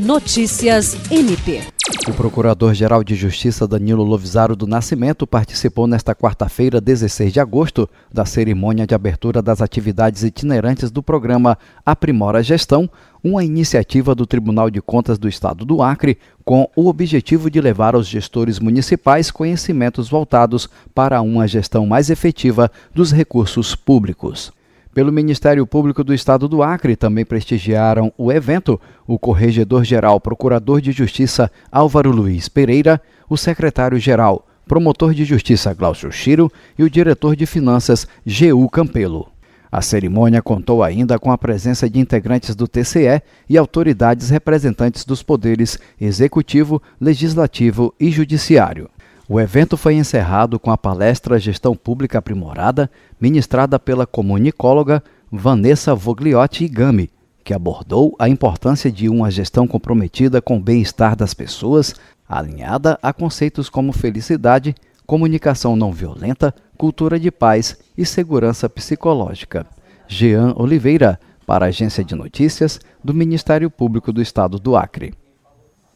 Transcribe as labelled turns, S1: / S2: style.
S1: Notícias MP.
S2: O Procurador-Geral de Justiça Danilo Lovisaro do Nascimento participou nesta quarta-feira, 16 de agosto, da cerimônia de abertura das atividades itinerantes do programa Aprimora Gestão, uma iniciativa do Tribunal de Contas do Estado do Acre, com o objetivo de levar aos gestores municipais conhecimentos voltados para uma gestão mais efetiva dos recursos públicos. Pelo Ministério Público do Estado do Acre também prestigiaram o evento o Corregedor-Geral Procurador de Justiça Álvaro Luiz Pereira, o Secretário-Geral Promotor de Justiça Glaucio Chiro e o Diretor de Finanças G.U. Campelo. A cerimônia contou ainda com a presença de integrantes do TCE e autoridades representantes dos poderes Executivo, Legislativo e Judiciário. O evento foi encerrado com a palestra Gestão Pública Aprimorada, ministrada pela comunicóloga Vanessa Vogliotti Gami, que abordou a importância de uma gestão comprometida com o bem-estar das pessoas, alinhada a conceitos como felicidade, comunicação não violenta, cultura de paz e segurança psicológica. Jean Oliveira, para a Agência de Notícias do Ministério Público do Estado do Acre.